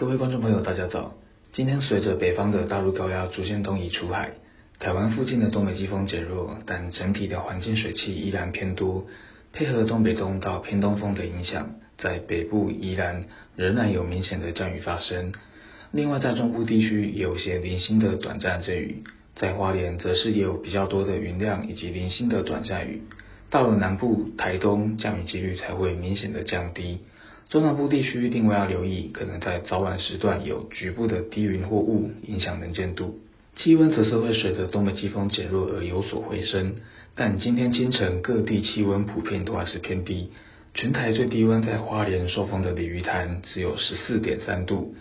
各位观众朋友，大家早。今天随着北方的大陆高压逐渐东移出海，台湾附近的东北季风减弱，但整体的环境水汽依然偏多，配合东北东到偏东风的影响，在北部依然仍然有明显的降雨发生。另外，在中部地区也有些零星的短暂阵雨，在花莲则是也有比较多的云量以及零星的短暂雨。到了南部台东，降雨几率才会明显的降低。中南部地区另外要留意，可能在早晚时段有局部的低云或雾影响能见度。气温则是会随着东北季风减弱而有所回升，但今天清晨各地气温普遍都还是偏低。全台最低温在花莲受风的鲤鱼潭只有十四点三度，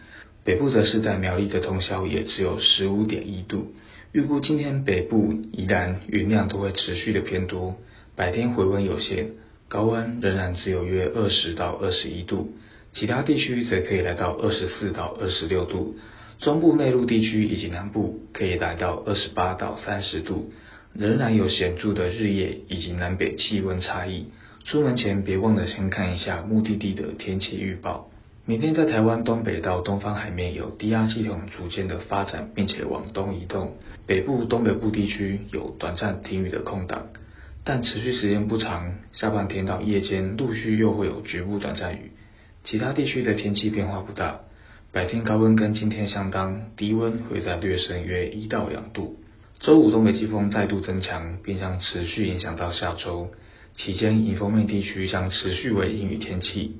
北部则是在苗栗的通霄也只有十五点一度。预估今天北部宜兰云量都会持续的偏多，白天回温有限。高温仍然只有约二十到二十一度，其他地区则可以来到二十四到二十六度，中部内陆地区以及南部可以来到二十八到三十度，仍然有显著的日夜以及南北气温差异。出门前别忘了先看一下目的地的天气预报。明天在台湾东北到东方海面有低压系统逐渐的发展，并且往东移动，北部东北部地区有短暂停雨的空档。但持续时间不长，下半天到夜间陆续又会有局部短暂雨。其他地区的天气变化不大，白天高温跟今天相当，低温会在略升约一到两度。周五东北季风再度增强，并将持续影响到下周。期间迎风面地区将持续为阴雨天气，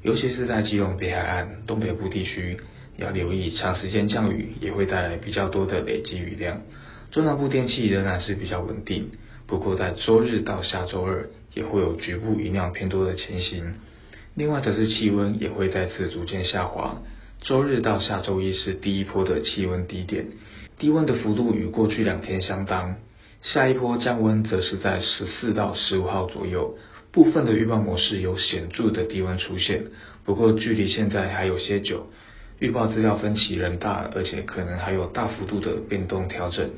尤其是在基隆北海岸东北部地区，要留意长时间降雨也会带来比较多的累积雨量。中南部天气仍然是比较稳定。不过，在周日到下周二也会有局部云量偏多的情形。另外，则是气温也会再次逐渐下滑。周日到下周一是第一波的气温低点，低温的幅度与过去两天相当。下一波降温则是在十四到十五号左右，部分的预报模式有显著的低温出现。不过，距离现在还有些久，预报资料分歧仍大，而且可能还有大幅度的变动调整，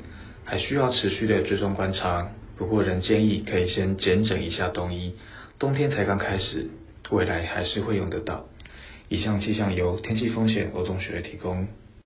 还需要持续的追踪观察。不过，仍建议可以先检整一下冬衣，冬天才刚开始，未来还是会用得到。以上气象由天气风险欧中学提供。